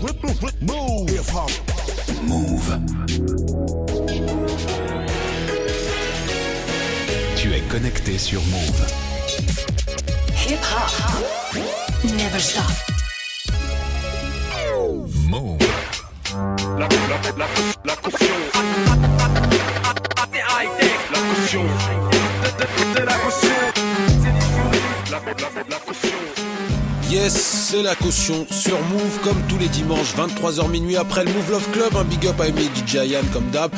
Move. Hip hop. Move. Tu es connecté sur Move. Hip hop. Never stop. Move. La, la, la, la. La Yes, c'est la caution sur Move comme tous les dimanches 23h minuit après le Move Love Club, un big up à Aimé DJ comme d'hab.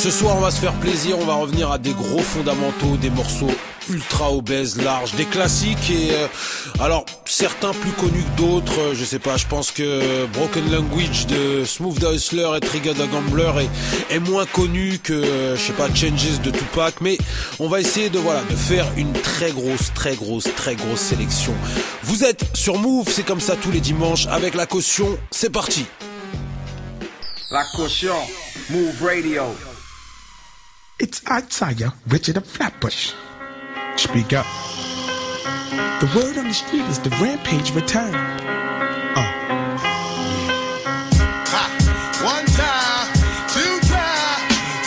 Ce soir, on va se faire plaisir, on va revenir à des gros fondamentaux, des morceaux ultra obèses, larges, des classiques et euh, alors certains plus connus que d'autres, euh, je sais pas, je pense que Broken Language de Smooth the Hustler et Trigger the Gambler est, est moins connu que euh, je sais pas Changes de Tupac, mais on va essayer de voilà de faire une très grosse, très grosse, très grosse sélection. Vous êtes sur Move, c'est comme ça tous les dimanches avec la caution, c'est parti. La caution, Move Radio. It's Isaiah Richard of Flatbush. Speak up. The word on the street is the rampage return. Uh. One time, two time,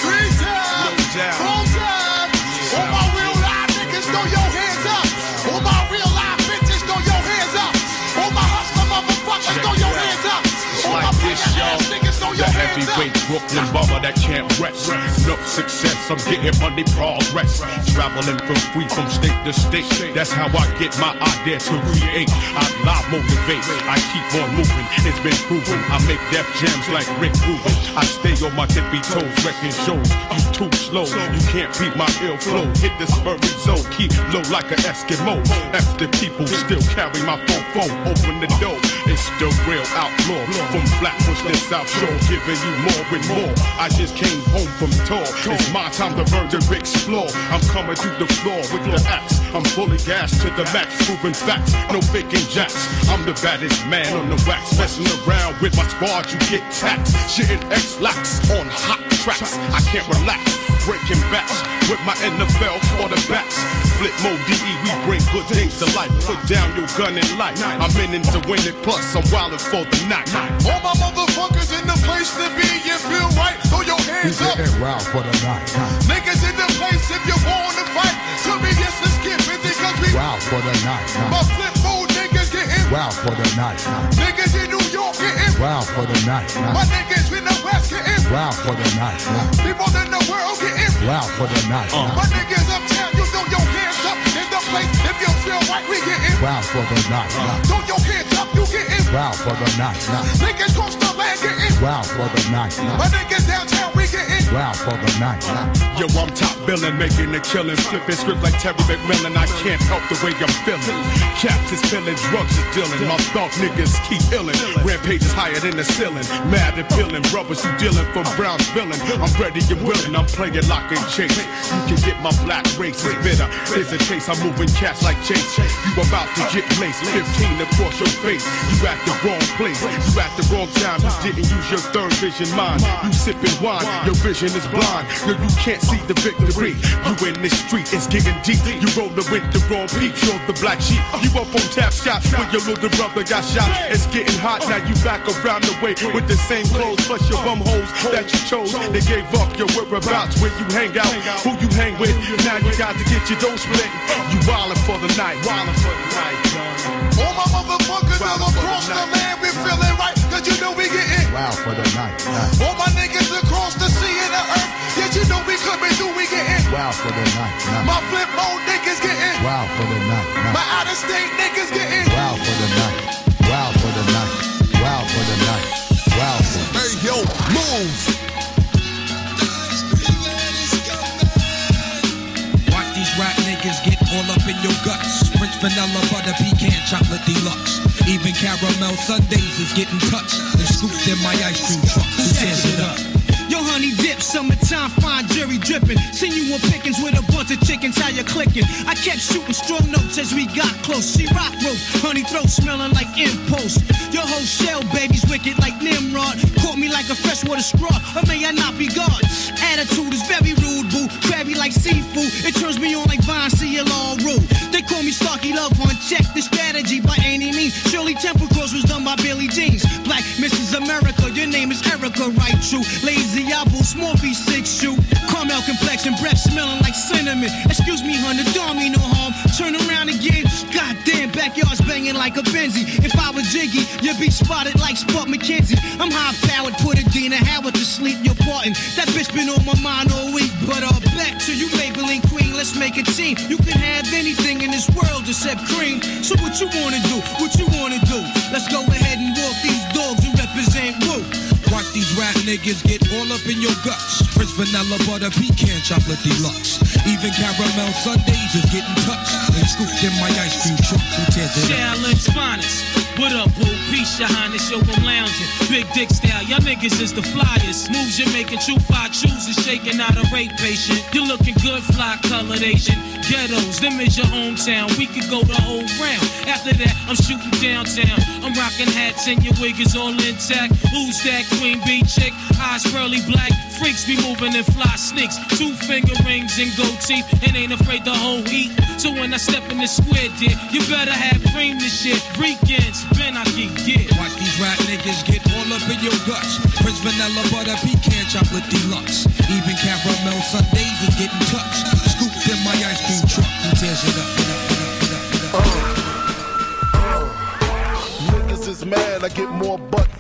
three time, four time. All my real live niggas, throw your hands up. All my real live bitches, throw your hands up. All my hustler motherfuckers, throw your hands up. All my like this, player ass y'all. niggas, throw The your hands up. heavyweight Brooklyn bomber that can't rest. No success, I'm getting money progress. Traveling from free from state to state. That's how I get my idea to create. I live motivate. I keep on moving. It's been proven. I make death jams like Rick Rubin. I stay on my tippy toes, wrecking shows. You too slow. You can't beat my ill flow. Hit this furry zone. Keep low like an Eskimo. After people still carry my phone phone. Open the door. It's the real outlaw. From Flatbush to South Shore. Giving you more and more. I just came home from tour. It's my time to murder explore. I'm coming through the floor with the axe. I'm fully gassed to the max, proving facts. No faking jacks. I'm the baddest man on the wax. Messing around with my squad, you get taxed. Shitting X-lax on hot tracks. I can't relax. Breaking backs with my NFL quarterbacks. Flip mode DE, we bring good things to life. Put down your gun and light. I'm in it to win it, plus I'm wildin' for the night. All my motherfuckers place to be. You feel right? Throw your hands up. wild for the night. Niggas in the place if you want to fight. Tell me yes, let's get busy cause we Wild for the night. my flip mode niggas getting Wild for the night. niggas in New York getting Wild for the night. my niggas in the West getting Wild for the night. people in the world getting Wild for the night. my niggas uptown. You throw your hands up in the place if you feel right. We getting Wild for the night. throw your hands up. You getting Wild for the night. niggas cross the land getting wow for the night. my niggas downtown. We getting wow for the night. Yo, I'm top billing, making a killing, flipping script like Terry McMillan. I can't help the way I'm feeling. Caps is spilling, drugs is dealing. My thought niggas keep illing. Rampage is higher than the ceiling. Mad and feeling, brothers you dealing from Brown's billing. I'm ready and willing, I'm playing lock and chase. You can get my black race is bitter. There's a chase, I'm moving cats like Chase. You about to get laced, 15 across your face. You at the wrong place, you at the wrong time. You didn't use your third vision mind. You sipping wine, your vision is blind. Yo, you can't see the victory. You in the street, it's getting deep. You rollin' with the wrong peeps, you're the black sheep. You up on tap shots when your little brother got shot. It's getting hot, now you back around the way with the same clothes, plus your bum hoes that you chose. They gave up your whereabouts where you hang out, who you hang with. Now you got to get your dough split. You wildin' for the night, wildin' for the night. All my motherfuckers all across the land. We feeling right cause you know we getting Wild for the night. all my niggas across the sea and the earth. Yeah, you know we coming through. We getting Wild for the night. my flip mode niggas getting Wild for the night. my out of state niggas getting. Wild for the night. Wild for the night. Wild for the night. Wild for the night. Hey yo, move. Watch these rap niggas get all up in your guts. Vanilla butter pecan chocolate deluxe. Even caramel sundaes is getting touched and scooped in my ice cream truck. Who it up? Yo, honey dip, summertime, fine jerry dripping. Seen you on pickings with a of chickens, how you clicking? I kept shooting strong notes as we got close. She rock rope, honey throat smelling like impulse. Your whole shell, baby's wicked like Nimrod. Caught me like a freshwater straw, or may I not be God? Attitude is very rude, boo. Crabby like seafood. It turns me on like Vine, see all rude. They call me Starky Love on check the strategy by any means. Shirley Temple Cross was done by Billy Jeans. Black Mrs. America, your name is Erica, right? True. Lazy apple, small V6 shoe. Caramel complexion, breath smelling like cinnamon. Excuse me, hun, the dog mean no harm. Turn around again. Goddamn, backyard's banging like a Benzie. If I was Jiggy, you'd be spotted like Spot McKenzie. I'm high powered, put Adina Howard to sleep. You're parting. That bitch been on my mind all week. But uh, back to you, Maybelline Queen. Let's make a team. You can have anything in this world except cream. So what you wanna do? What you wanna do? Let's go ahead and walk these dogs and represent Wu. Watch these rap niggas get all up in your guts. Prince vanilla butter pecan chocolate deluxe. Even caramel sundaes is getting touched and scooped in my ice cream truck. Who tears it? Challenge finest. What up, boo? Peace, your highness, yo, I'm lounging. Big dick style, y'all niggas is the flyers. Moves you're making, true five chooses, shaking out a rape patient. You're looking good, fly colored Asian. Ghettos, them is your hometown. We could go the whole round. After that, I'm shooting downtown. I'm rocking hats and your wig is all intact. Who's that queen bee chick? Eyes pearly black. Freaks be moving in fly sneaks. Two finger rings and gold teeth. And ain't afraid to hold heat. So when I step in the square, dear, you better have cream this shit. Weekends, spin, I can get. Watch these rap niggas get all up in your guts. Prince vanilla butter pecan chocolate deluxe. Even caramel sundaes is getting touched. Scooped in my ice cream truck. Who tears it up? Niggas is mad, I get more butt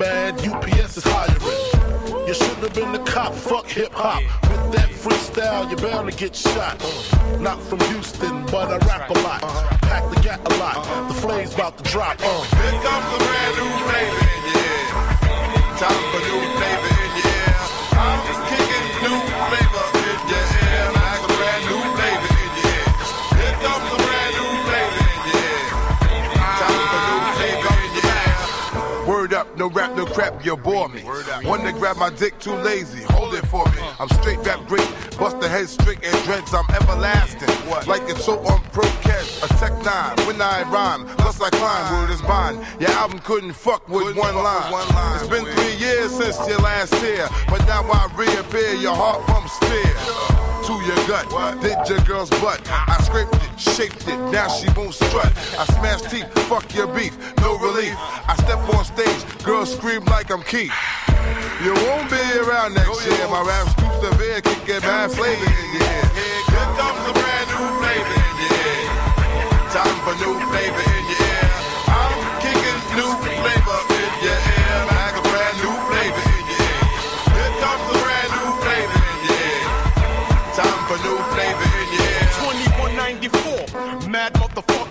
mad, UPS is hiring. You shouldn't have been the cop, fuck hip hop. With that freestyle, you're bound to get shot. Not from Houston, but I rap a lot. Pack the gat a lot. The flame's about to drop. Uh. Here comes a brand new your ear. Time for new flavor no crap, you bore me. One to grab my dick, too lazy. Hold it for me. I'm straight rap great. Bust the head straight and dreads, I'm everlasting. Like it's so on pro catch, a tech nine. When I rhyme, thus I climb, word is mine. Your album couldn't fuck with one line. It's been three years since your last tear, but now I reappear, your heart pumps fear. To your gut, did your girl's butt. I scraped it, shaped it, now she won't strut. I smashed teeth, fuck your beef, no relief. I step on stage, girls scream like I'm Keith. You won't be around next year. My rap's too severe, can get bad flavor in your ear. Here comes a brand new flavor in your ear. Time for new flavor in your ear. I'm kicking new flavor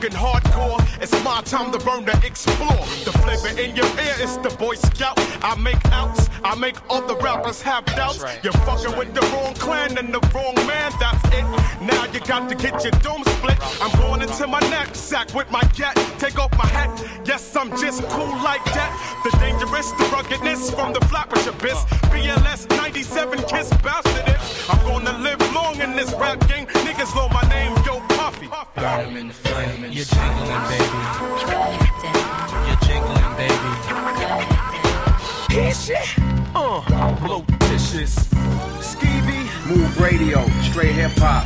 motherfucking hardcore. It's my time to burn to explore. The flavor in your ear is the Boy Scout. I make outs, I make all the rappers have doubts. You're fucking with the wrong clan and the wrong man, that's it. Now you got to get your dome split. I'm going into my knapsack with my gat. Take off my hat, yes, I'm just cool like that. The dangerous, the ruggedness from the flappers abyss. BLS 97 kiss bastard. I'm gonna live long in this rap game. Niggas know my name, yo, Puffy. Burn 'em in the flame. You're jingling, baby. You're jingling, baby. Hit shit. Uh, blotitious. Skeevy. Move radio, straight hip hop.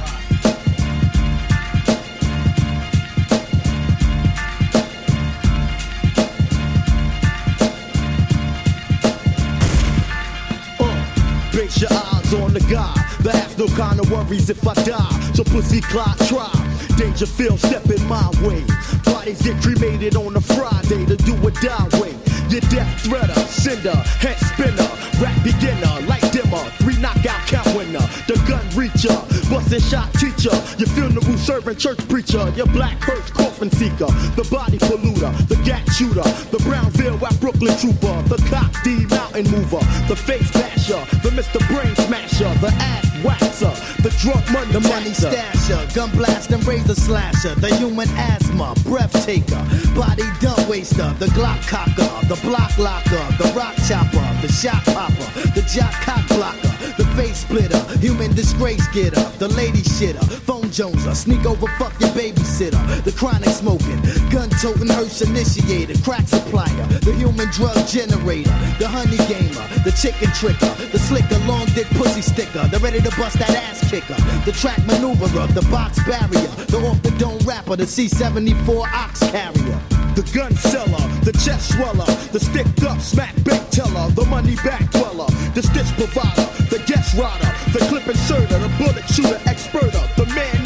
Base your eyes on the guy that has no kind of worries if I die. So pussy clock try. Dangerfield stepping my way. Bodies get cremated on a Friday to do a die way. Your death threader, sender, head spinner, rap beginner, light dimmer, three knockout count winner, the gun reacher, busting shot teacher, your funeral serving church preacher, your black hearse coffin seeker, the body polluter, the gat shooter, the Brownsville West Brooklyn trooper, the cop D mountain mover, the face basher, the Mr. Brain smasher, the ass waxer, the drunk money The money stasher, gun blast and razor slasher, the human asthma, breath taker, body dump waster, the Glock cocker, the block locker, the rock chopper, the shot popper, the jock cock blocker, the face splitter, human disgrace getter, the lady shitter, phone joneser, sneak over fuck your babysitter, the chronic smoking, gun toting hearse initiator, crack supplier, the human drug generator, the honey gamer, the chicken tricker, the slicker, long dick pussy sticker, the ready to bust that ass kicker, the track maneuverer, the box barrier, the off the dome rapper, the C74 ox carrier. The gun seller, the chest sweller, the sticked up smack big teller, the money back dweller, the stitch provider, the guest rider, the clip inserter, the bullet shooter experter, the man.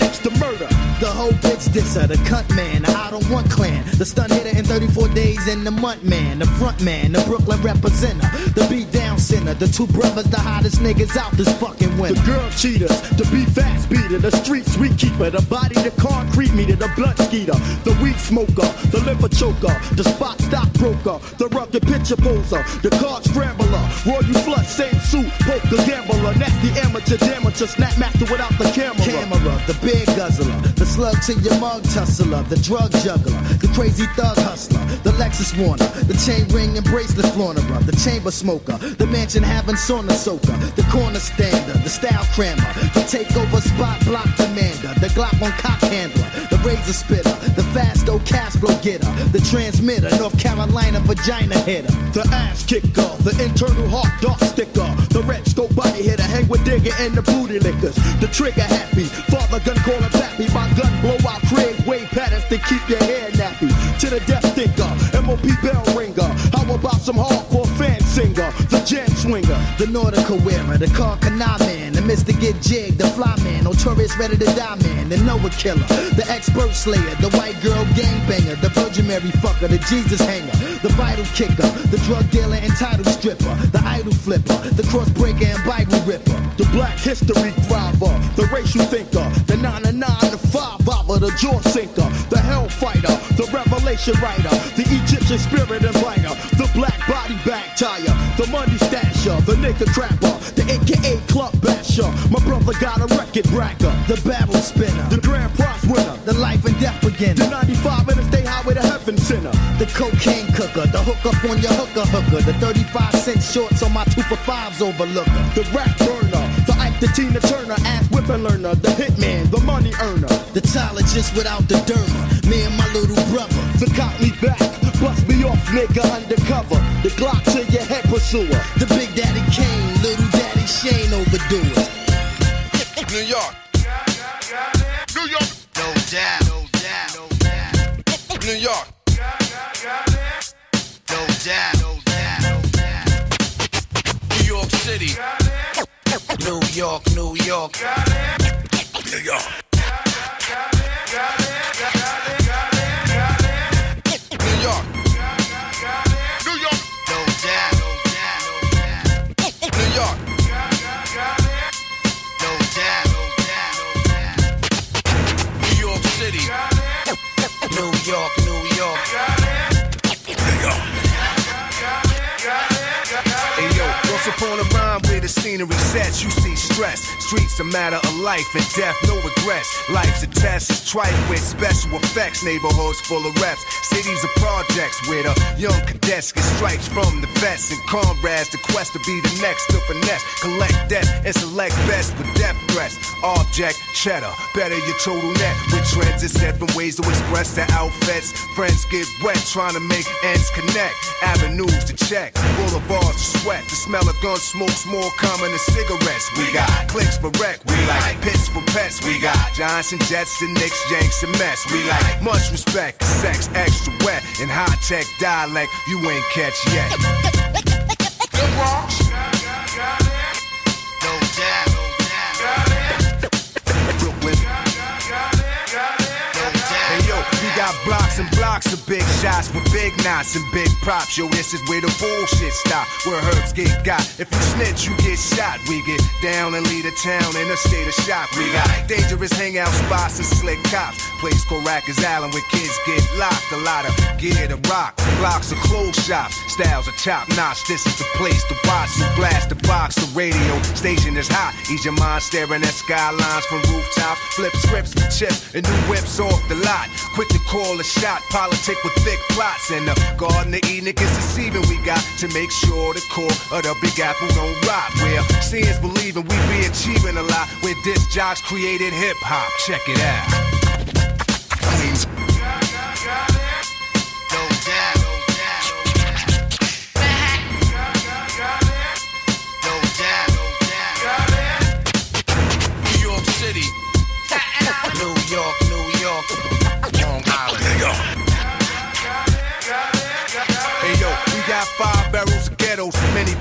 The whole bitch disser, the cut man, the I don't want clan, the stun hitter in 34 days in the month man, the front man, the Brooklyn representer, the beat down sinner, the two brothers, the hottest niggas out this fucking winter. The girl cheaters, the beat fast beater, the street sweet keeper, the body, the concrete meter, the blunt skeeter, the weed smoker, the liver choker, the spot stockbroker, the rugged picture poser, the card scrambler, royal flush, same suit, poker gambler, nasty amateur, damager, snap master without the camera. Camera, the big guzzler, the slug to your mug tussler, the drug juggler, the crazy thug hustler, the Lexus Warner, the chain ring and bracelet flaunterer, the chamber smoker, the mansion having sauna soaker, the corner stander, the style crammer, the takeover spot block commander, the Glock on cock handler, the razor spitter, the fast old cash flow getter, the transmitter, North Carolina vagina hitter, the ass kicker, the internal heart dart sticker, the red scope body hitter, hang with digger and the booty lickers, the trigger happy, father gun caller pappy, my gun blow out Craig wave patterns to keep your hair nappy, to the death thinker, MOP bell ringer, how about some hardcore fan singer, the jam swinger, the nautical wearer, the Karl Kani man, the Mr. Get Jig, the fly man, notorious ready to die man, the Noah killer, the expert slayer, the white girl gangbanger, the Virgin Mary fucker, the Jesus hanger, the vital kicker, the drug dealer and title stripper, the idol flipper, the cross breaker and Bible ripper, the black history thriver, the racial thinker, the 9 to 9 to 5 hour, the jaw sinker, the hellfighter, the revelation writer, the Egyptian spirit inviter, the black body bag tire, the money stasher, the nigga crapper, the AKA club basher. My brother got a record bragger, the battle spinner, the grand prize winner, the life and death beginner, the 95 interstate highway to heaven center, the cocaine cooker, the hook up on your hooker hooker, the 35 cent shorts on my two for fives overlooker, the rap burner, the Ike, the Tina Turner, ass whipping learner, the hitman, the money earner, the just without the derma, me and my little brother, the cop me back, bust me off, nigga undercover, the Glock to your head pursuer, the Big Daddy Kane, Little Daddy Shane overdo it. New York. New York. No doubt. No doubt. No doubt. New York. No doubt. No doubt. New York City. New York, New York. New York. Scenery sets, you see stress. Streets a matter of life and death, no regrets. Life's a test, it's trite with special effects. Neighborhoods full of reps, cities of projects where the young cadets get stripes from the vets and comrades. The quest to be the next to finesse, collect debts and select best with death threats. Object cheddar, better your total net with trends and seven ways to express their outfits. Friends get wet trying to make ends connect. Avenues to check, boulevards to sweat. The smell of gun smoke's more common than cigarettes. We got clicks for wreck, we like pits for pets. We got Johnson Jets, the Knicks, Yanks, and Mets. We like much respect, sex extra wet, and high tech dialect you ain't catch yet. The Bronx. And of big shots with big knots and big props. Yo, this is where the bullshit stop, where herbs get got. If you snitch, you get shot. We get down and lead a town in a state of shock. We got dangerous hangout spots and slick cops. Place called Rikers Island where kids get locked. A lot of gear to rock. blocks of clothes shops. Styles are top notch. This is the place to watch. You blast the box, the radio station is hot. Ease your mind staring at skylines from rooftops. Flip scripts for chips and new whips off the lot. Quick to call a shot. Politic with thick plots. And the Garden of Eden is deceiving. We got to make sure the core of the Big Apple don't rot. Where seeing's believing we be achieving a lot. Where disc jocks created hip hop. Check it out.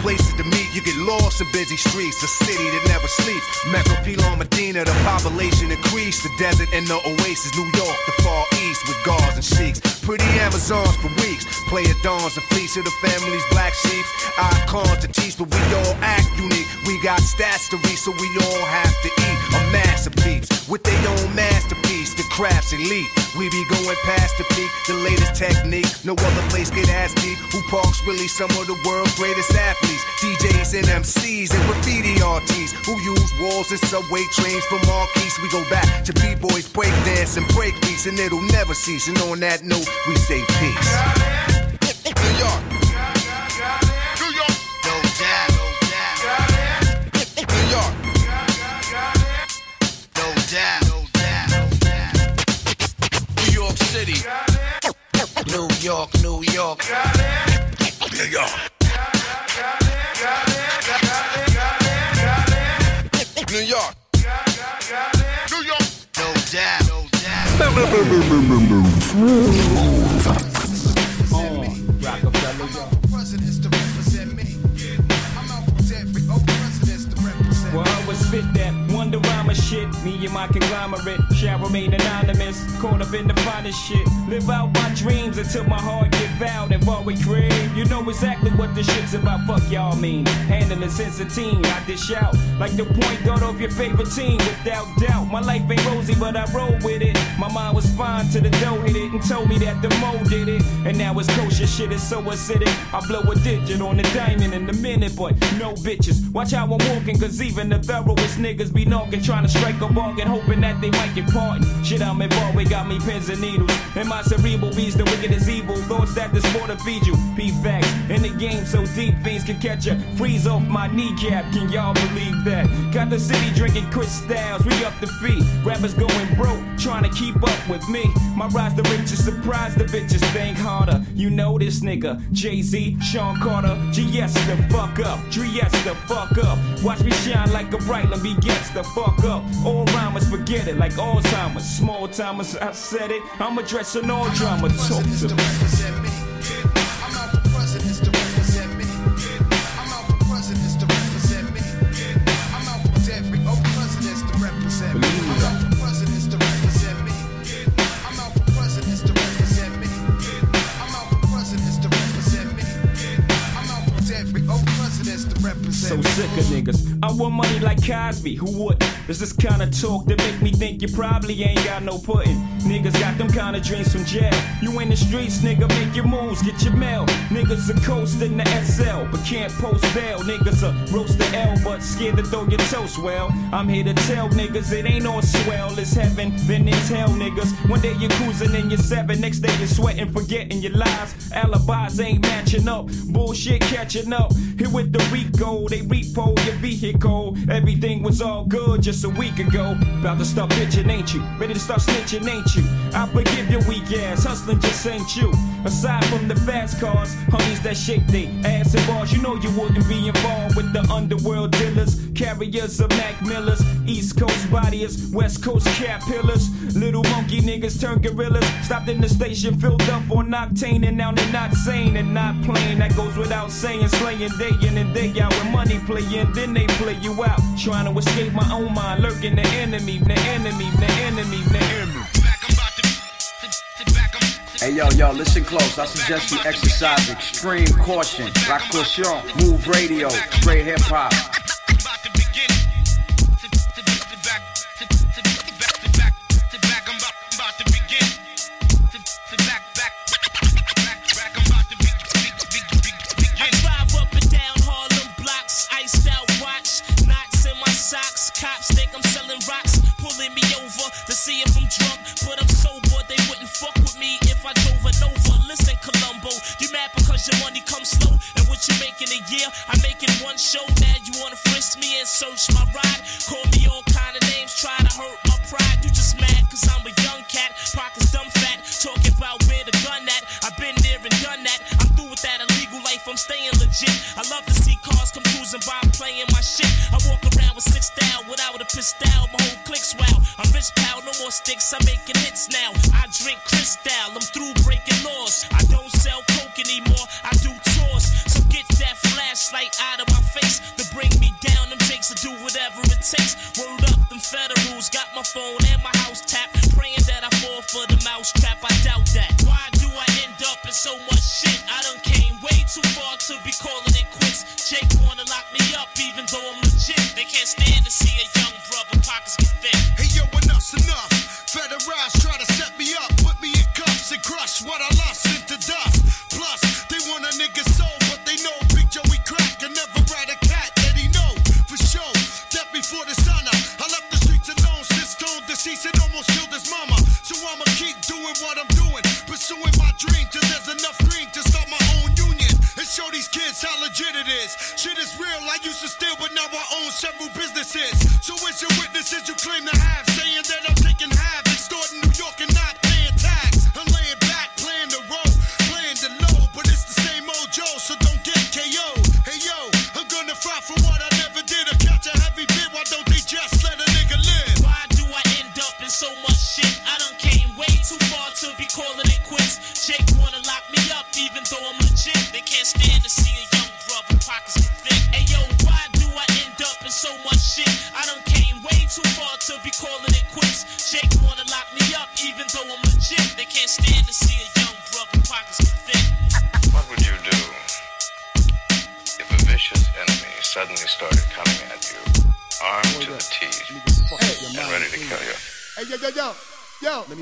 Places to meet. You get lost in busy streets, a city that never sleeps. Mecca, Pilon, Medina, the population increased. The desert and the oasis, New York, the far east with guards and sheiks. Pretty Amazons for weeks. Player dawns and fleece of the family's black sheep. Icons to teach, but we all act unique. We got stats to read, so we all have to eat. A masterpiece with their own masterpiece. The craft's elite. We be going past the peak, the latest technique. No other place get as deep. Who parks really some of the world's greatest athletes? DJs and MCs and graffiti artists who use walls and subway trains for marquees. We go back to b-boys, breakdance and breakbeats, and it'll never cease. And on that note, we say peace. New York. New York, New York. New York. New York. New York. No doubt. Well, I was spit that wonder rhymer shit. Me and my conglomerate shall remain anonymous. Caught up in the finest shit. Live out my dreams until my heart give out and while we crave. You know exactly what this shit's about. Fuck y'all mean. Handling since a teen. I dish out like the point guard of your favorite team. Without doubt, my life ain't rosy, but I roll with it. My mind was fine till the dough hit it and told me that the mo did it. And now it's kosher shit is so acidic. I blow a digit on the diamond in a minute, but no bitches. Watch how I'm walking, cause even the thoroughest niggas be knocking, trying to strike a bargain, hoping that they might get pardoned. Shit, I'm involved, got me pins and needles. And my cerebral beats the wicked is evil. Thoughts that this to feed you. P facts in the game so deep, things can catch ya. Freeze off my kneecap, can y'all believe that? Got the city drinking Chris Styles, we up the feet. Rappers going broke, trying to keep up with me. My rise the riches, surprise the bitches, think harder. You know this nigga, Jay Z, Sean Carter, GS the fuck up, Dries the fuck up. Watch me shine like a bright lamp, gets the fuck up. All rhymers forget it, like Alzheimer's. Small timers, I said it. I'm addressing all drama. Talk to me. I want money like Cosby, who would? There's this kind of talk that make me think you probably ain't got no pudding. Niggas got them kind of dreams from jail. You in the streets, nigga, make your moves, get your mail. Niggas are coasting the SL, but can't post bail. Niggas are roast the L, but scared to throw your toast. Well, I'm here to tell niggas it ain't all swell. It's heaven, then it's hell, niggas. One day you're cruising in your seven, next day you're sweating, forgetting your lies. Alibis ain't matching up, bullshit catching up. Here with the Rico, they repo your vehicle. Everything was all good just a week ago. About to start bitching, ain't you? Ready to start snitching, ain't you? I forgive your weak ass, hustling just ain't you. Aside from the fast cars, honeys that shake they ass and bars, you know you wouldn't be involved with the underworld dealers, carriers of Mac Millers, East Coast bodies, West Coast cat pillars. Little monkey niggas turn gorillas. Stopped in the station, filled up on octane, and now they're not sane and not playing. That goes without saying, slaying day in and day out. When money playing, then they play you out. Trying to escape my own mind, lurking the enemy, the enemy, the enemy, the enemy. Hey yo, yo, listen close. I suggest you exercise extreme caution. La caution, move radio, straight hip hop. Drink Cristal. I'm through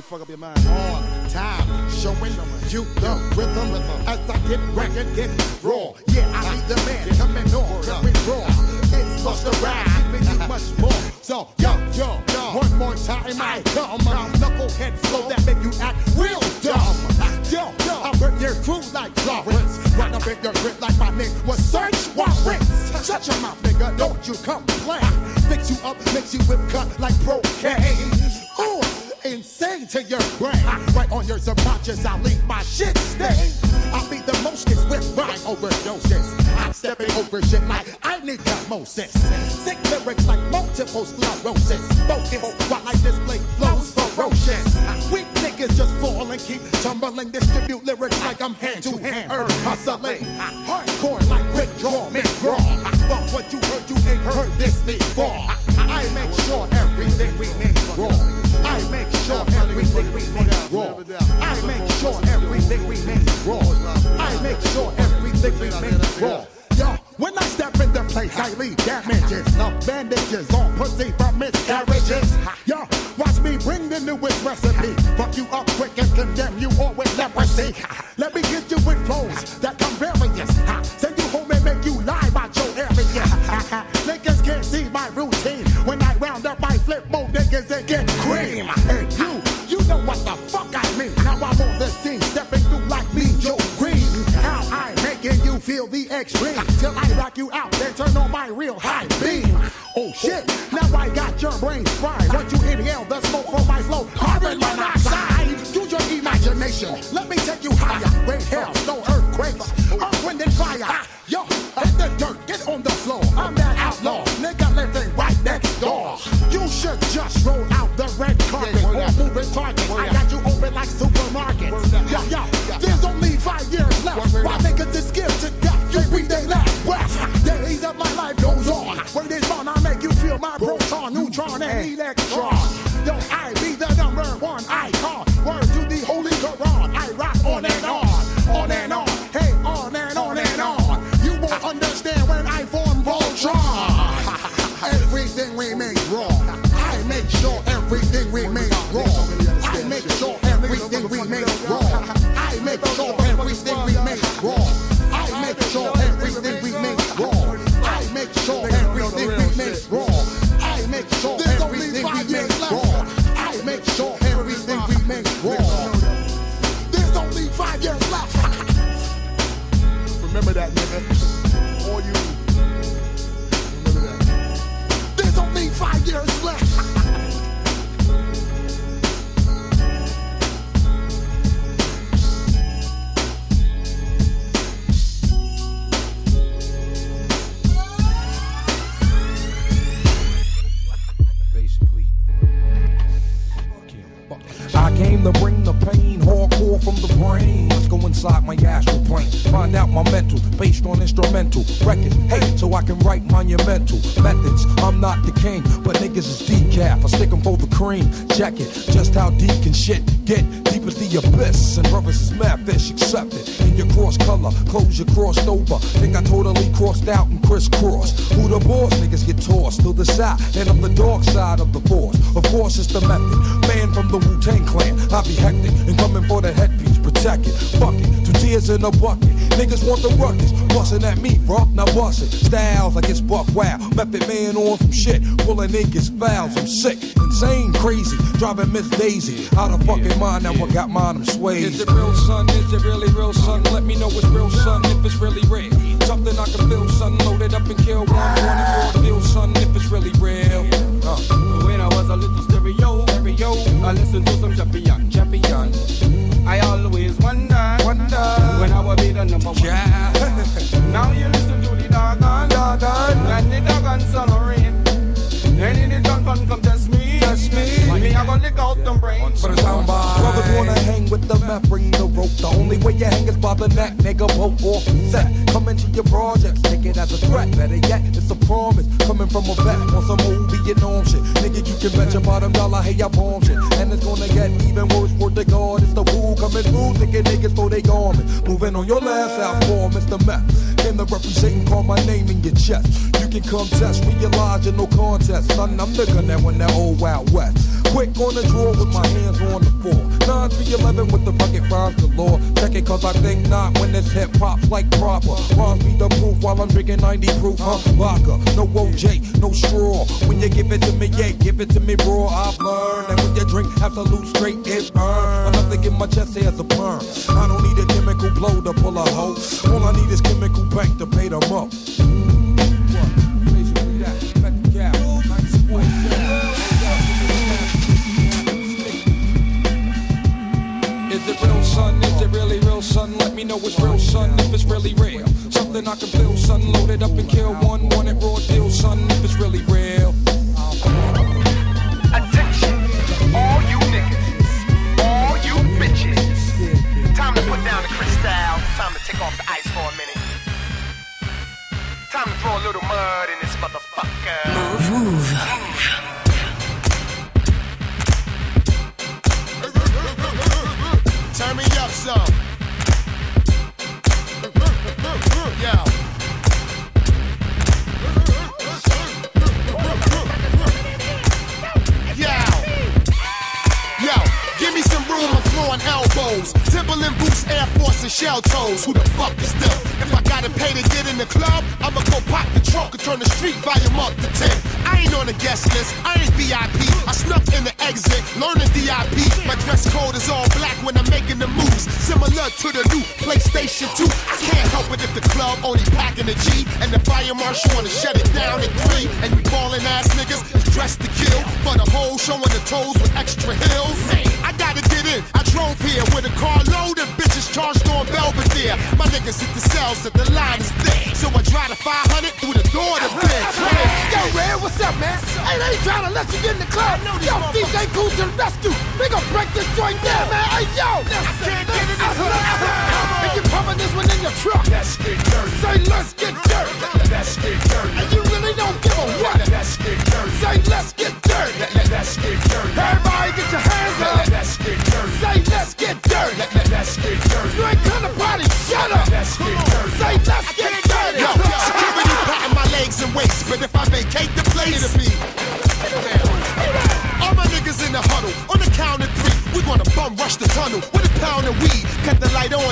fuck up your mind. All time, showing you the rhythm. rhythm. As I get ragged, get raw. Yeah, I need the man coming on, coming raw. It's supposed the ride, giving you much more. So, yo, yo, yo, one more time, I come. Knucklehead flow that make you act real dumb. Yo, yo, I burn your crew like Florence. Run up in your grip like my name was Search Warrants. Shut your mouth, nigga, don't you complain. Fix you up, mix you whip cut like pro your brain. Right on your subconscious, I leave my shit stain. I be the motionless with rhyme overdoses. I'm stepping over shit like I need Moses. Sick lyrics like multiple sclerosis. Focus while I display flows ferocious. Weak niggas just fall and keep tumbling. Distribute lyrics like I'm hand to hand. Hustling just. Niggas want the ruckus, bustin' at me, bro. Now bust it. Styles like it's buck wow. Method man on some shit, pulling niggas fouls. I'm sick, insane, crazy, driving Miss Daisy out of fucking mind. Now I got mine, I'm swayed. Is it real, son? Is it really real, son? Let me know it's real, son, if it's really real. Something I can feel, son. Loaded up and kill one, one and raw deal, son, if it's really real. Uh. When I was a little stereo, stereo, I listened to some champion, champion. I always wonder, wonder when I will be the number one. Yeah. now you listen to the doggone, doggone, and the doggone son of rain. Any the fun come test me, test me. Me I gonna lick out them brains. But it's on by. Brothers wanna hang with the map, bring the rope. The only way you hang is by the neck, nigga. Boat off set. Come into your projects, take it as a threat. Better yet, it's a promise. Coming from a vet on some movie and norm shit. Nigga, you can bet your bottom dollar, hey, I bomb shit. And it's gonna get even worse for the guard. It's the Wu coming through, thinking niggas for they garment. Moving on your last out for Mr. Meth. Came to represent and call my name in your chest. You can come test, realize you're no contest. Son, I'm the gun that won that old Wild West. Quick on the draw with my hands on the floor. 9 3 11 with the bucket rhymes galore. Check it cause I think not when this hip hop's like proper. Rhymes be the proof while I'm drinking 90 proof, huh? Vodka, no OJ, no straw. When you give it to me, yeah, give it to me raw. I've learned that when you drink Absolut straight, it burn. Enough to get my chest as a perm. I don't need a chemical blow to pull a hoe. All I need is chemical bank to pay them up. Son? Is it really real, son? Let me know it's real, son, if it's really real. Something I can feel, son. Loaded up and kill one, one at raw deal, son, if it's really real.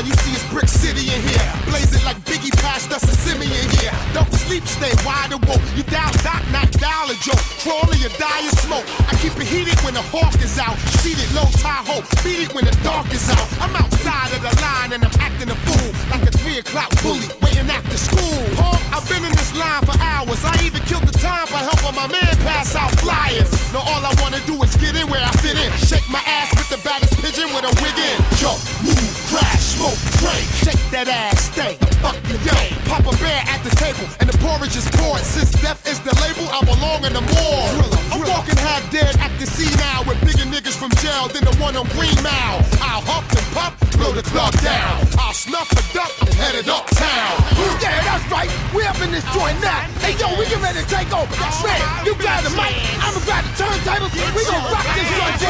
On, you see it's Brick City in here. Blazing like Biggie passed us a Simi in here. Don't sleep, stay wide awoke. You dial doc, not dial a joke. Crawling, you die in smoke. I keep it heated when the hawk is out. Seated low Tahoe, beat it when the dark is out. I'm outside of the line and I'm acting a fool. Like a three o'clock bully waiting after school. Huh? I've been in this line for hours. I even killed the time by helping my man pass out flyers. Now all I wanna do is get in where I fit in. Shake my ass with the baddest pigeon with a wig in. Jump, move, crash, smoke, drink, shake that ass, stay, fuck you, yo. Pop a bear at the table, and the porridge is poured. Since death is the label, I belong in the morgue. I'm walking half dead at the sea now with bigger niggas from jail than the one on Green Mile. I'll huff and puff, blow the club down. I'll snuff a duck, and head it uptown. Yeah, that's right, we up in this joint now. Hey yo, we get ready to take over. right, you got the mic, I'ma grab the turntables. We gon' rock this one,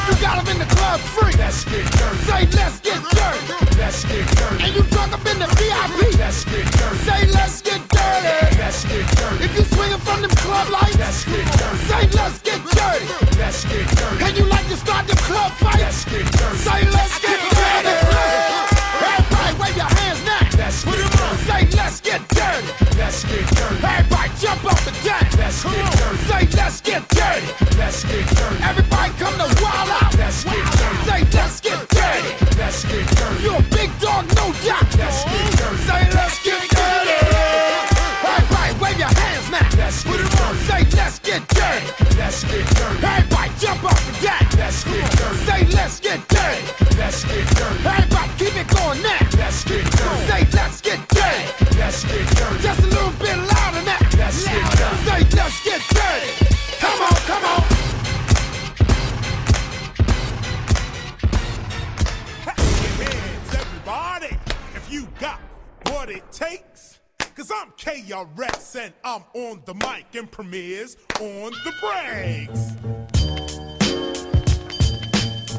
If you got them in the club, free. Let's get dirty. Say let's get dirty. Let's get dirty. And you drunk up in the VIP. Let's get dirty. Say let's get dirty. Let's get dirty. If you swinging from them club lights. Let's get dirty. Say let's get dirty. Let's get dirty. And you like to start the club fight. Let's get dirty. Say let's get dirty. Everybody wave your hands now. Let's get dirty. Say let's get dirty. Let's get dirty. Everybody jump up and down. Let's get dirty. Say let's get dirty. Let's get dirty. Everybody come to wild out. the mic and premieres on the breaks.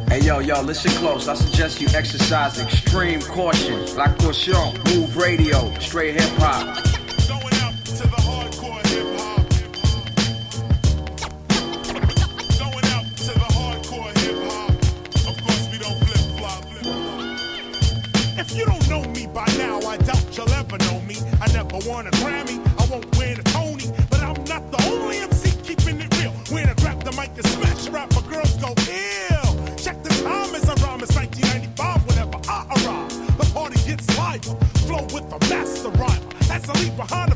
Hey yo, yo, listen close. I suggest you exercise extreme caution. La caution, move radio, straight hip hop. ill. Check the time as I rhyme, it's 1995 whenever I arrive. The party gets lighter, flow with the master rhymer. As I leave behind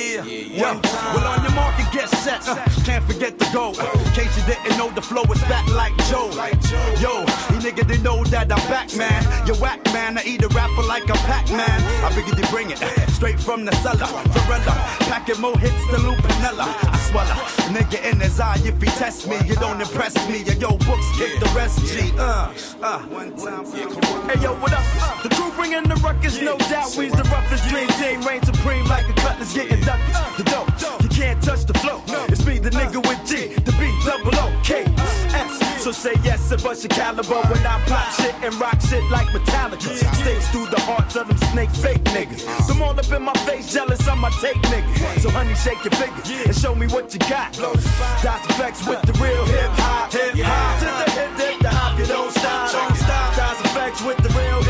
Uh, well, on your mark and get set. Uh, can't forget the goal. In case you didn't know, the flow is back like Joe. Yo, you nigga, they know that I'm back, man. You whack, man. I eat a rapper like a Pac Man. I figured you bring it straight from the cellar. Varela, packing more hits than Lupinella. I swallow. Nigga in his eye, if he test me, you don't impress me. Yeah, yo, books kick the rest, G. Uh, uh. Hey, yo, what up? The crew bringing the ruckus, no doubt. We's the roughest dream team, reign supreme like a cutlass getting The dope, you can't touch the flow. It's me, the nigga with G, the B, double O, K, S. So say yes and bust your caliber when I pop shit and rock shit like Metallica. Stays through the hearts of them snake fake niggas. Them all up in my face, jealous of my tape niggas. So honey, shake your fingers and show me what you got. That's effects with the real hip hop, hip hop. To the hip the hop, you don't stop. That's effects with the real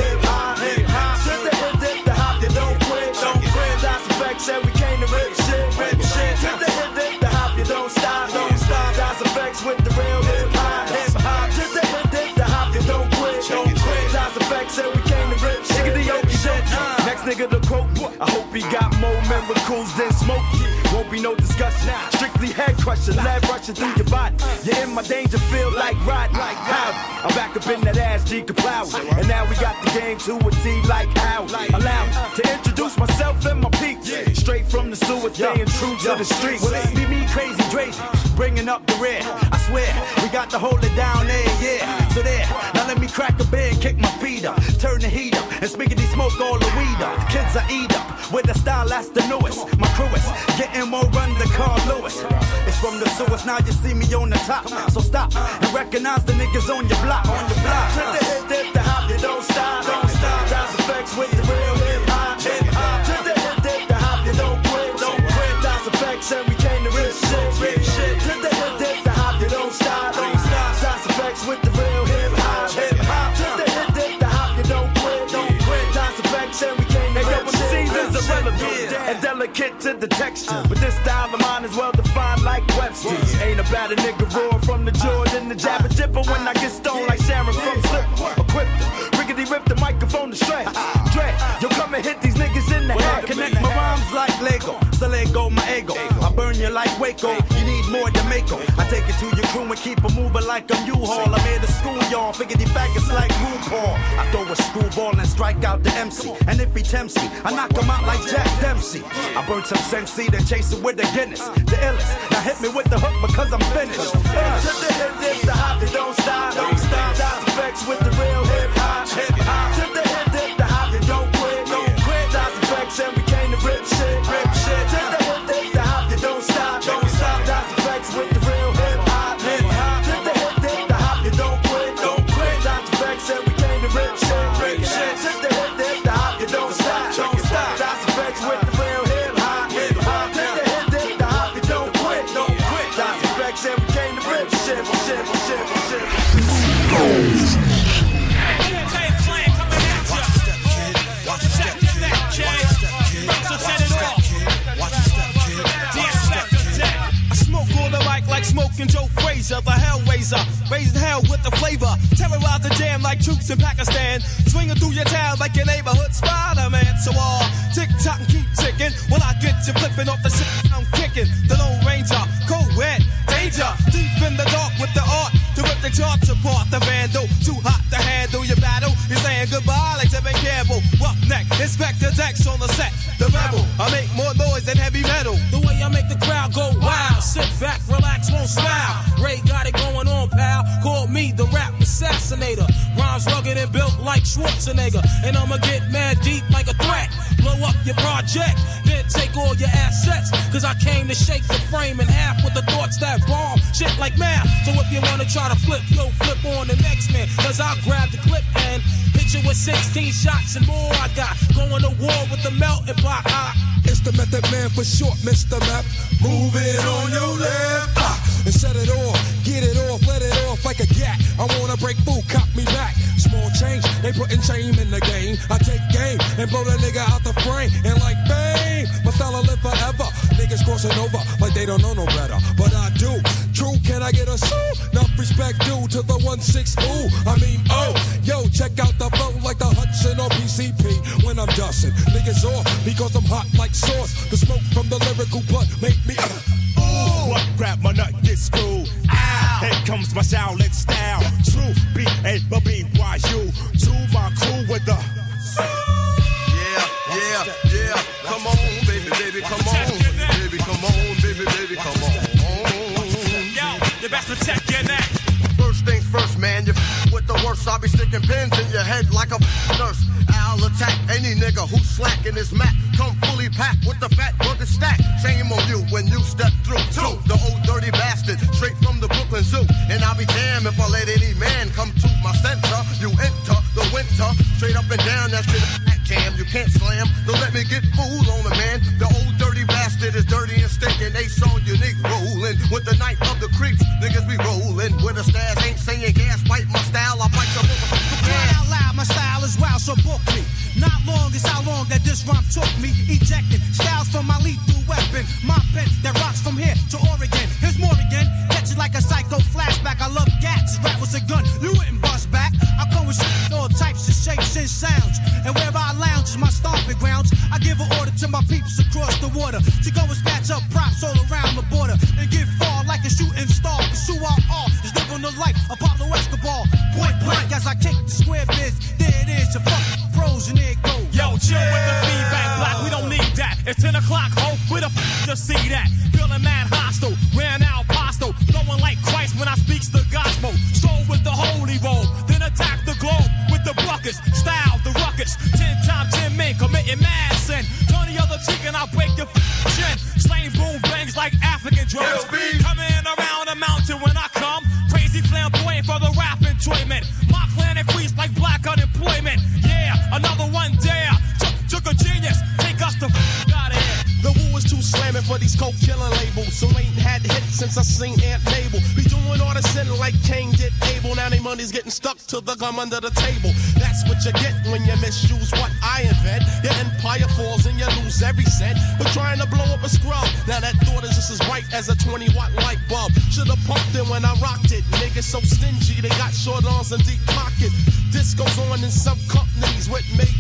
nigga to quote, I hope he got more miracles than Smokey. Won't be no discussion. Strictly head crushing, lead rushing through your body. You're in my danger field like Rod, like Howdy. I'm back up in that ass, G Kaplow. And now we got the game to a T like how. Me to introduce myself and my peeps. Straight from the sewer, staying true to the streets. Well, let's be me crazy, crazy. Bringing up the rear. I swear, we got to hold it down there, yeah. So there, now let me crack a and kick my feet up. Turn the heat up and spiggity smoke all the weed up. Kids I eat up with the style that's the newest. My crew is getting more run than Carl Lewis. It's from the sewers, now you see me on the top. So stop and recognize the niggas on your block. On your block. The the hop, you don't stop, don't and delicate to the texture. But this style of mine is well defined like Webster's. Ain't about a nigga roar from the Jordan, the jabber jibber when I get stoned like Sharon from Sliver. Equipped to riggedy rip the microphone to stretch. Dread, yo come and hit these niggas in the head. Connect my rhymes like Lego, so let go my ego. You like Waco, you need more than Mako. I take it to your crew and keep it moving like I'm U-Haul. I'm here to school y'all, figure these faggots like RuPaul. I throw a screwball and strike out the MC. And if he tempts me, I knock him out like Jack Dempsey. I burn some Sensi, then chase it with the Guinness. The illest, now hit me with the hook because I'm finished. Uh, to the hip, the hop, don't stop, don't stop. That's effects with the real hip hop, hip hop. Like troops in Pakistan, swinging through your town like your neighborhood Spider-Man. So uh, all tick tock and keep ticking, when I get you flipping off the shit Rugged and built like Schwarzenegger. And I'ma get mad deep like a threat. Blow up your project, then take all your assets. Cause I came to shake the frame in half with the thoughts that bomb. Shit like math. So if you wanna try to flip, yo, flip on the next man. Cause I'll grab the clip and hit you with 16 shots and more. I got going to war with the melting pot. I It's the Method Man for short, Mr. Meth. Move it on your left. Ah, and set it off, get it off, let it off like a gat. I wanna break food, cop me back. Small change, they putting shame in the game. I take game and blow the nigga out the frame. And like bang, my style live forever. Niggas crossing over like they don't know no better. But I do. True, can I get a sue? Enough respect due to the 1-6 ooh. I mean, oh, yo, check out the flow like the Hudson or PCP when I'm dusting. Niggas off because I'm hot like sauce. The smoke from the lyrical blood make me. Uh, ooh, what grab my nut, get screwed. Ow, here comes my Shaolin style. True B A B Y U. To my crew with the. Yeah, yeah, yeah. Come on, baby, baby, come on. Baby, come on, baby, baby, come on. Yo, you best protect your neck. First things first, man. You f- with the worst. I'll be sticking pins in your head like a f- nurse. I'll attack any nigga who's slacking his mat. Come fully packed with the fat burger stack. Shame on you when you step through. Two, the old dirty bastard, straight from the Brooklyn Zoo. And I'll be damned if I let any straight up and down. That shit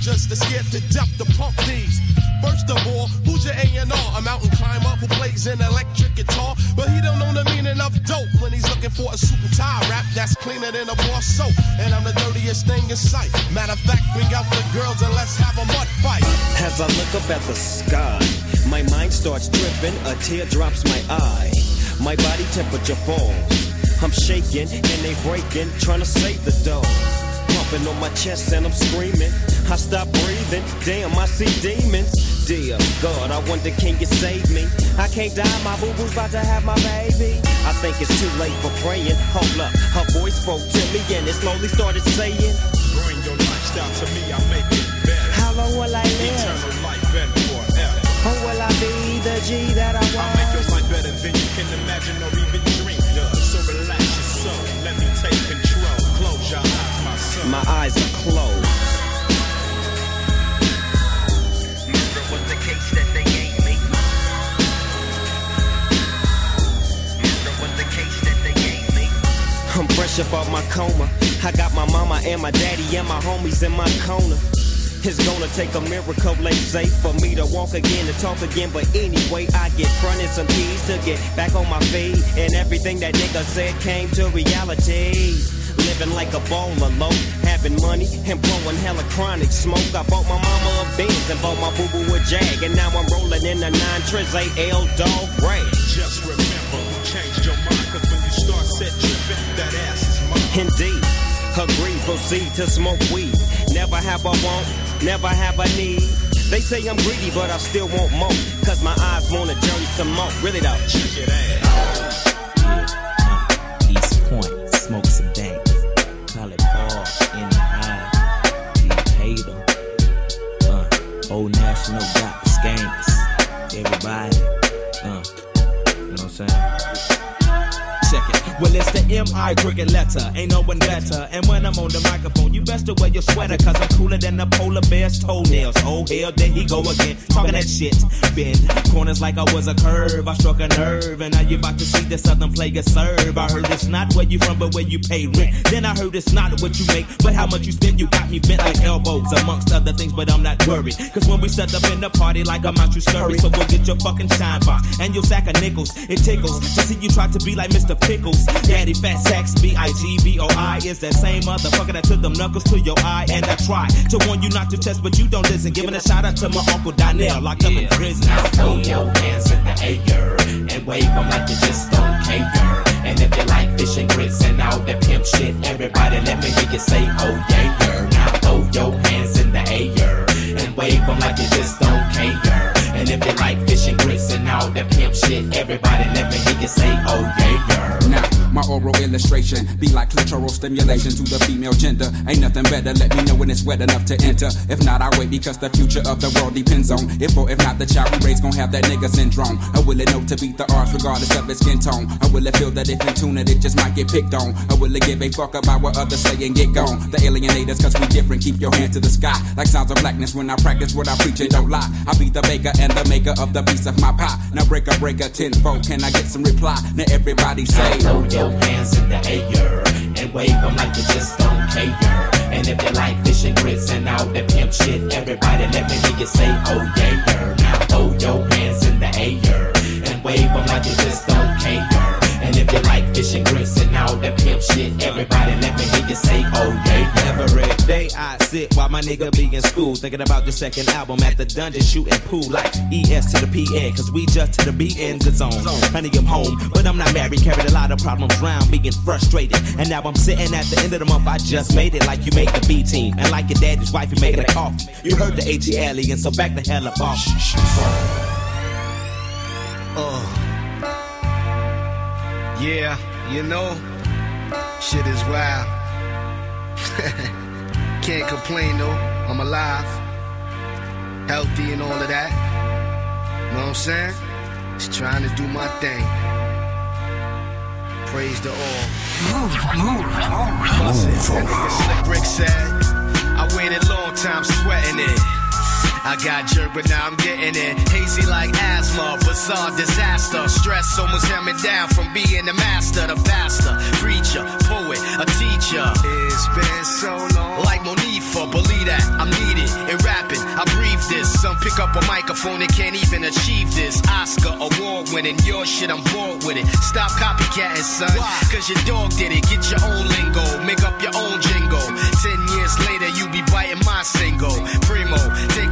majors that scared to death to pump these. First of all, who's your A&R? A mountain climber who plays an electric guitar, but he don't know the meaning of dope when he's looking for a and tie rap that's cleaner than a bar soap. And I'm the dirtiest thing in sight. Matter of fact, bring out the girls and let's have a mud fight. As I look up at the sky, my mind starts dripping, a tear drops my eye. My body temperature falls. I'm shaking and they breaking, trying to save the dough. Pumping on my chest and I'm screaming. I stop breathing, damn, I see demons. Dear God, I wonder can you save me? I can't die, my boo boo's about to have my baby. I think it's too late for praying. Hold up, her voice spoke to me and it slowly started saying, Bring your lifestyle to me, I'll make it better. How long will I live? Eternal life and forever. Or will I be the G that I I'll make your life better than you can imagine or even dream my eyes are closed. I'm fresh up off my coma. I got my mama and my daddy and my homies in my corner. It's gonna take a miracle, they say, for me to walk again and talk again. But anyway, I get fronted some keys to get back on my feet. And everything that nigga said came to reality. Living like a baller low, having money and blowing hella chronic smoke. I bought my mama a Benz and bought my boo boo a Jag. And now I'm rolling in a 9 Triz AL Dog Rag. Just remember who changed your mind, cause when you start set tripping, that ass is mine. Indeed, agree, proceed to smoke weed. Never have I want, never have a need. They say I'm greedy, but I still want more. Cause my eyes want a journey some more. Really though. Check it out. Well, it's the M.I. cricket letter, ain't no one better. And when I'm on the microphone, you best to wear your sweater, cause I'm cooler than a polar bear's toenails. Oh, hell, there he go again, talking that shit. Bend corners like I was a curve, I struck a nerve, and now you about to see the southern player serve. I heard it's not where you from, but where you pay rent. Then I heard it's not what you make, but how much you spend. You got me bent like elbows, amongst other things, but I'm not worried. Cause when we set up in the party, like I'm out, you scurry. So go get your fucking shine box and your sack of nickels. It tickles to see you try to be like Mr. Pickles. Daddy Fat Sacks, B I G B O I is that same motherfucker that took them knuckles to your eye. And I try to warn you not to test, but you don't listen. Giving a shout out to my uncle Donnell, locked up in prison. Now throw your hands in the air and wave them like you just don't care. And if you like fish and grits and all that pimp shit, everybody let me hear you say, oh yeah, yeah. Now throw your hands in the air and wave them like you just don't care. And if you like fish and grits and all that pimp shit, everybody let me hear you say, oh yeah, yeah. Now, my oral illustration be like clitoral stimulation to the female gender. Ain't nothing better, let me know when it's wet enough to enter. If not, I wait because the future of the world depends on if or if not the child we raise gon' have that nigga syndrome. I will it know to beat the odds regardless of its skin tone? I will it feel that if in tune it, it just might get picked on? I will it give a fuck about what others say and get gone? The alienators, cause we different, keep your hand to the sky. Like sounds of blackness when I practice what I preach and don't lie. I be the baker and the maker of the piece of my pie. Now break a breaker tenfold, can I get some reply? Now everybody say, Throw your hands in the air and wave them like you just don't care. And if you like fish and grits and all that pimp shit, everybody let me hear you say, oh yeah, yeah. Now throw your hands in the air and wave them like you just don't care. And if you like fish and grits and all that pimp shit, you say, oh yeah, yeah. Every day I sit while my nigga be in school, thinking about the second album at the dungeon shooting pool like ES to the PN, cause we just to the in the zone. Honey, I'm home, but I'm not married, carried a lot of problems round, being frustrated. And now I'm sitting at the end of the month, I just made it like you made the B team. And like your daddy's wife, you making a coffee. You heard the AT alien, so back the hell up off. Uh. Yeah, you know, shit is wild. Can't complain though, I'm alive, healthy and all of that. Know what I'm saying? Just trying to do my thing. Praise the all. Move, move, move. That nigga Slick Rick said, I waited long time sweating it. I got jerk, but now I'm getting it. Hazy like asthma, bizarre disaster. Stress almost held me down from being the master, the pastor, preacher, poet, a teacher. It's been so long. Like Monifa, believe that I'm needed in rapping. I breathe this. Some pick up a microphone and can't even achieve this. Oscar award winning, your shit, I'm bored with it. Stop copycatting, son. Cause your dog did it. Get your own lingo, make up your own jingle. Ten years later, you be biting my single. Primo,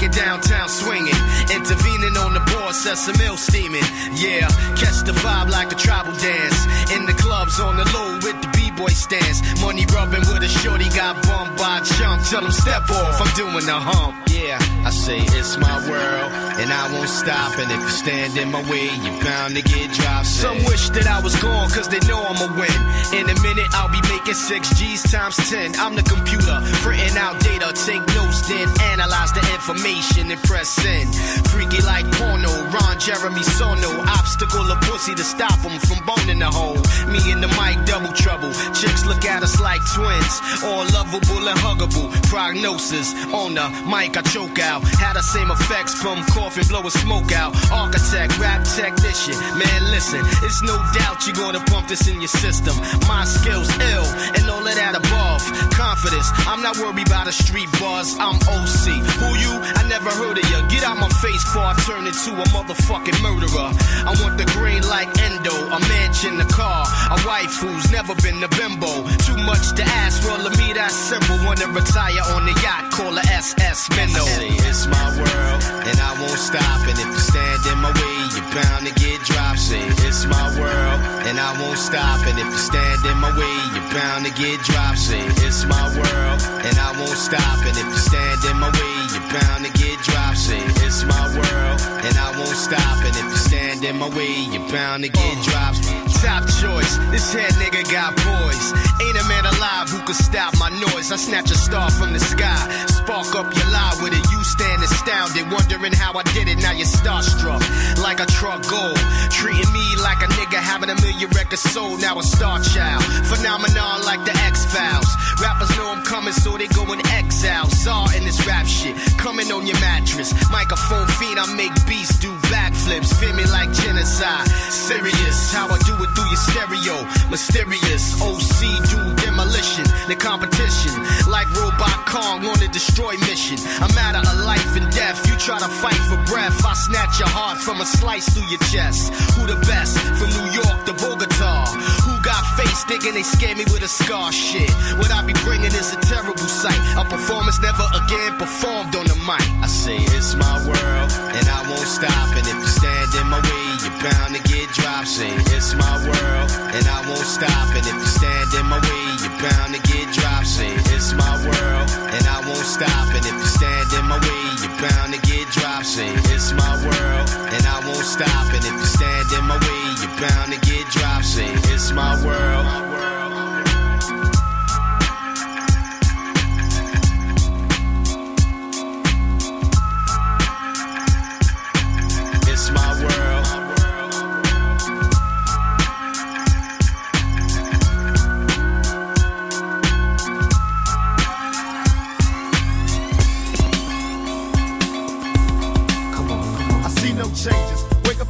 downtown swinging. Intervening on the board, set some ill steaming. Yeah, catch the vibe like a tribal dance. In the on the low with the B-boy stance. Money rubbing with a shorty, got bummed by a chump. Tell him step off, I'm doing the hump. Yeah, I say it's my world, and I won't stop. And if you stand in my way, you're bound to get dropped. Some wish that I was gone, cause they know I'ma win. In a minute, I'll be making six G's times ten. I'm the computer, printing out data, take notes, then analyze the information and press send. Freaky like porno, Ron Jeremy Sono. Obstacle of pussy to stop them from boning the hole. Me and the mic, double trouble. Chicks look at us like twins, all lovable and huggable. Prognosis on the mic, I choke out. Had the same effects from coughing, blowing smoke out. Architect, rap technician, man, listen, it's no doubt you're gonna pump this in your system. My skills ill, and all of that above. Confidence, I'm not worried about a street buzz. I'm OC. Who you? I never heard of you. Get out my face before I turn into a motherfucking murderer. I want the green like endo, a mansion, a car, a wife who's never been a bimbo. Too much to ask, well, to me that's simple. Wanna retire on the yacht, call a SS Minnow. Say it's my world, and I won't stop. And if you stand in my way, you're bound to get dropped. Say it's my world, and I won't stop. And if you stand in my way, you're bound to get dropped. Say it's my world, and I won't stop. And if you stand in my way, you're bound to get dropped. Say it's my world, and I won't stop. And if you stand in my way, you're bound to get uh, dropped. Top choice, this head nigga got poise. Ain't a man alive who could stop my noise. I snatch a star from the sky. Spark up your lie with it. You stand astounded, wondering how I did it. Now you're starstruck, like a truck gold. Treating me like a nigga having a million records sold. Now a star child. Phenomenon like the X Files. Rappers know I'm coming, so they go in exile. Saw in this rap shit, coming on your mattress. Microphone fiend, I make beats do backflips. Feel me like genocide. Serious, how I do it through your stereo. Mysterious, OC do demolition. The competition, like Robot Kong on a destroy mission. A matter of life and death. You try to fight for breath, I snatch your heart from a slice through your chest. Who the best? From New York to Bogota. Who got face thinking they scare me with a scar shit? What I be bringing is a terrible sight. A performance never again performed on the mic. I say it's my world, and I won't stop. And if you stand in my way, you're bound to get Say it's my world, and I won't stop. And if you stand in my way, you're bound to get dropped.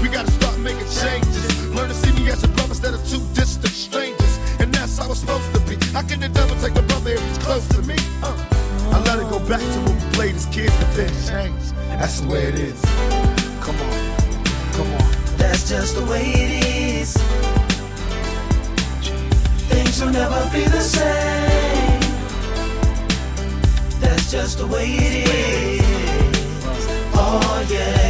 We gotta start making changes. Learn to see me as a brother instead of two distant strangers. And that's how it's supposed to be. How can devil take a brother if he's close to me? Uh, I let it go back to when we played as kids, but then changed. That's the way it is. Come on, come on. That's just the way it is. Things will never be the same. That's just the way it is. Oh yeah.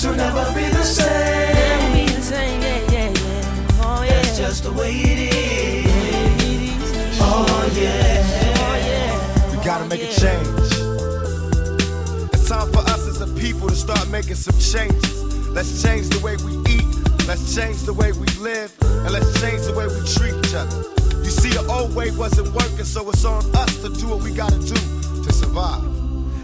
Things will never be the same. That's just the way it is. Oh yeah. Oh, we gotta make a change. It's time for us as a people to start making some changes. Let's change the way we eat. Let's change the way we live. And let's change the way we treat each other. You see, the old way wasn't working, so it's on us to do what we gotta do to survive.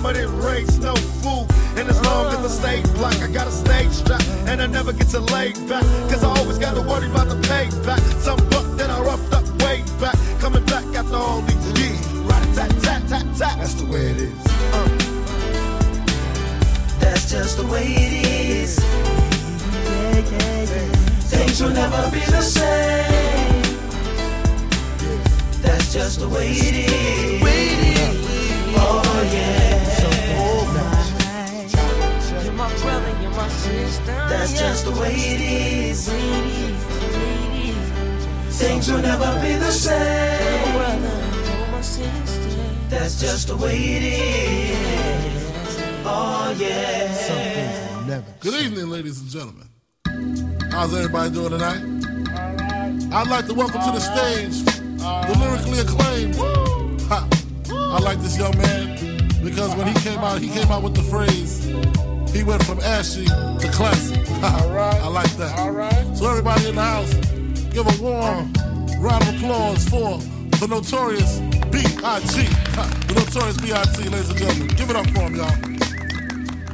summer it rains, no food. And as long as I stay black, I got a stage strap. And I never get to lay back. Cause I always gotta worry about the payback. Some buck that I roughed up way back. Coming back after all these years. Right, tat, tat, tat, tat. That's the way it is. Uh. That's just the way it is. Yeah, yeah, yeah. Things will never be the same. That's just the way it is. Oh yeah. You're my brother, you're my sister. That's just the way it is. Things will never be the same. That's just the way it is. Oh yeah. Good evening, ladies and gentlemen. How's everybody doing tonight? I'd like to welcome to the stage the lyrically acclaimed. Ha. I like this young man because when he came out, he came out with the phrase, he went from ashy to classy. I like that. All right. So everybody in the house, give a warm round of applause for the notorious B.I.G. Ha. The notorious B.I.G. Ladies and gentlemen, give it up for him, y'all.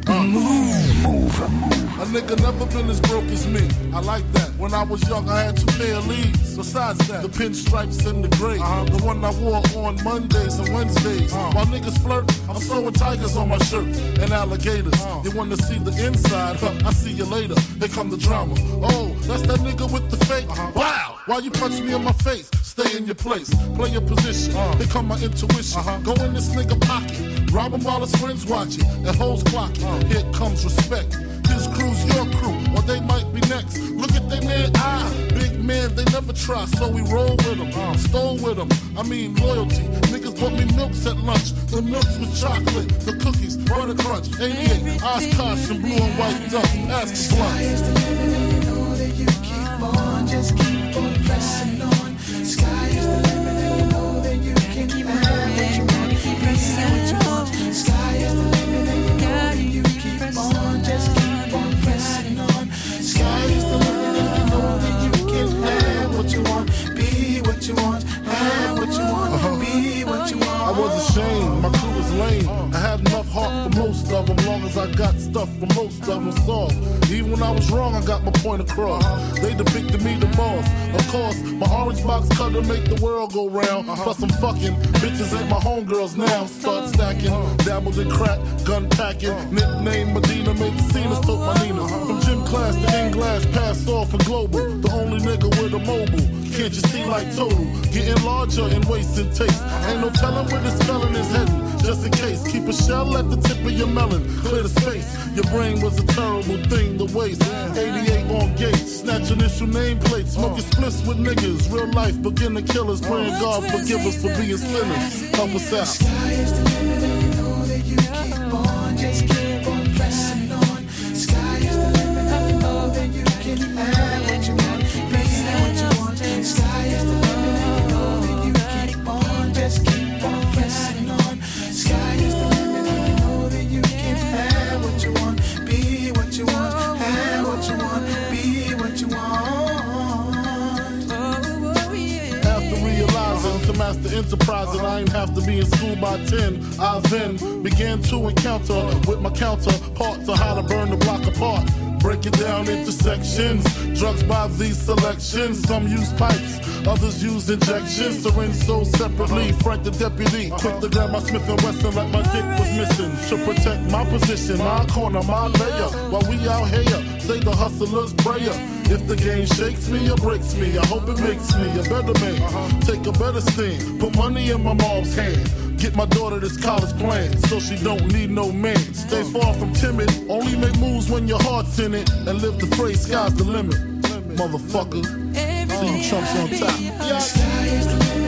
Uh, move, A nigga never been as broke as me. I like that. When I was young, I had two pair of Lees. Besides that, the pinstripes and the gray. Uh-huh. The one I wore on Mondays and Wednesdays. Uh-huh. While niggas flirt, I'm sewing tigers on my shirt and alligators. You want to see the inside? Huh, I see you later. Here come the drama. Oh, that's that nigga with the fake. Uh-huh. Wow. Why you punch me in my face? Stay in your place. Play your position. Here come my intuition. Go in this nigga pocket. Rob him while his friends watching. And hoes clocking. Here comes respect. His crew's your crew, or they might next. Look at they man eye. Big man, they never try, so we roll with them. Stole with them. I mean, loyalty. Niggas bought me milks at lunch. The milks with chocolate, the cookies, butter crunch. 88, Oshkosh, and blue and white duck. Ask the blunt. Just keep on pressing on. Sky lame. I had enough heart for most of them, long as I got stuff for most of them solved. Even when I was wrong, I got my point across. They depicted me the boss. Of course, my orange box cutter make the world go round. Plus I'm fucking bitches ain't my homegirls now. Start stacking, dabbled in crack, gun packing. Nickname Medina, made the scenes, took my Nina. From class to in glass, pass off for global. The only nigga with a mobile. Can't you see like total? Getting larger and wasting taste. Ain't no telling where this felon is heading. Just in case, keep a shell at the tip of your melon. Clear the space. Your brain was a terrible thing to waste. 88 on gates, snatch initial nameplates. Smoking splits with niggas. Real life beginner killers. Praying God forgive us for being sinners. Help us out. Realizing to master enterprising, I ain't have to be in school by 10. I then began to encounter with my counterparts on how to burn the block apart. Break it down into sections. Drugs by these selections. Some use pipes, others use injections. Syringe sold separately. Frank the deputy, quick to grab my Smith and Wesson like my dick was missing. To protect my position, my corner, my layer. While we out here, say the hustler's prayer. If the game shakes me or breaks me, I hope it makes me a better man. Take a better stand, put money in my mom's hand. Get my daughter this college plan so she don't need no man. Stay far from timid, only make moves when your heart's in it. And live the phrase, sky's the limit. Motherfucker. See you chumps on top. Sky is the limit.